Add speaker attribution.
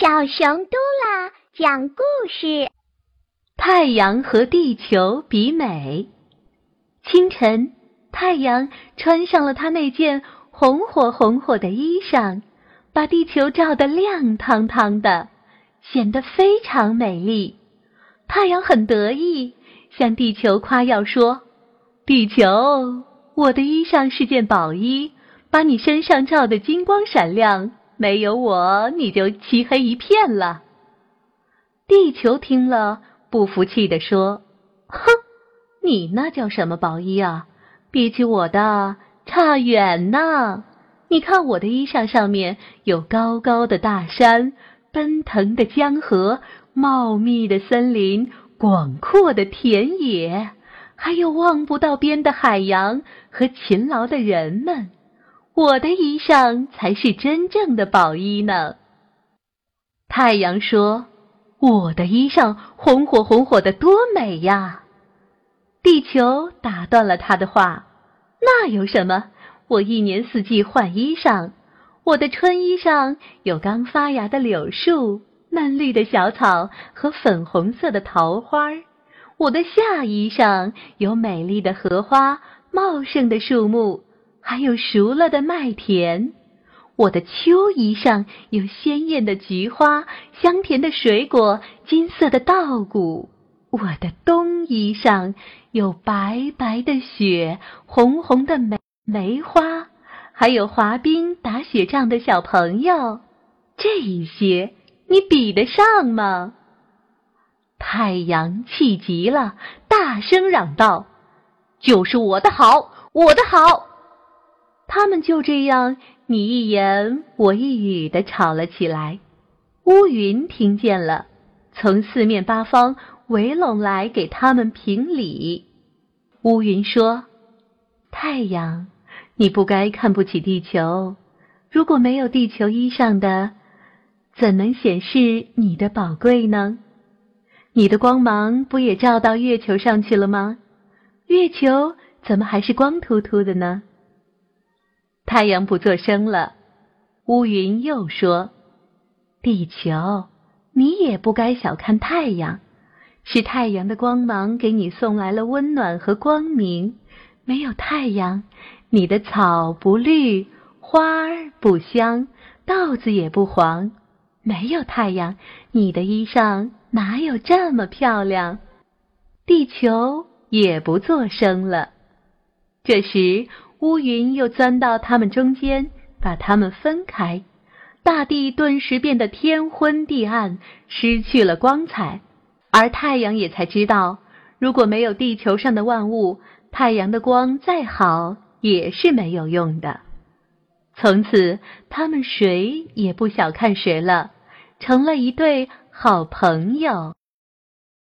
Speaker 1: 小熊嘟啦讲故事：
Speaker 2: 太阳和地球比美。清晨，太阳穿上了它那件红火红火的衣裳，把地球照得亮堂堂的，显得非常美丽。太阳很得意，向地球夸耀说：“地球，我的衣裳是件宝衣，把你身上照得金光闪亮。”没有我，你就漆黑一片了。地球听了，不服气地说：“哼，你那叫什么宝衣啊？比起我的，差远呢。你看我的衣裳上面有高高的大山、奔腾的江河、茂密的森林、广阔的田野，还有望不到边的海洋和勤劳的人们。”我的衣裳才是真正的宝衣呢。太阳说：“我的衣裳红火红火的，多美呀！”地球打断了他的话：“那有什么？我一年四季换衣裳。我的春衣上有刚发芽的柳树、嫩绿的小草和粉红色的桃花；我的夏衣上有美丽的荷花、茂盛的树木。”还有熟了的麦田，我的秋衣上有鲜艳的菊花、香甜的水果、金色的稻谷；我的冬衣上有白白的雪、红红的梅梅花，还有滑冰、打雪仗的小朋友。这一些你比得上吗？太阳气急了，大声嚷道：“就是我的好，我的好！”他们就这样你一言我一语的吵了起来。乌云听见了，从四面八方围拢来给他们评理。乌云说：“太阳，你不该看不起地球。如果没有地球衣裳的，怎能显示你的宝贵呢？你的光芒不也照到月球上去了吗？月球怎么还是光秃秃的呢？”太阳不作声了，乌云又说：“地球，你也不该小看太阳，是太阳的光芒给你送来了温暖和光明。没有太阳，你的草不绿，花儿不香，稻子也不黄。没有太阳，你的衣裳哪有这么漂亮？”地球也不作声了。这时。乌云又钻到他们中间，把他们分开，大地顿时变得天昏地暗，失去了光彩。而太阳也才知道，如果没有地球上的万物，太阳的光再好也是没有用的。从此，他们谁也不小看谁了，成了一对好朋友。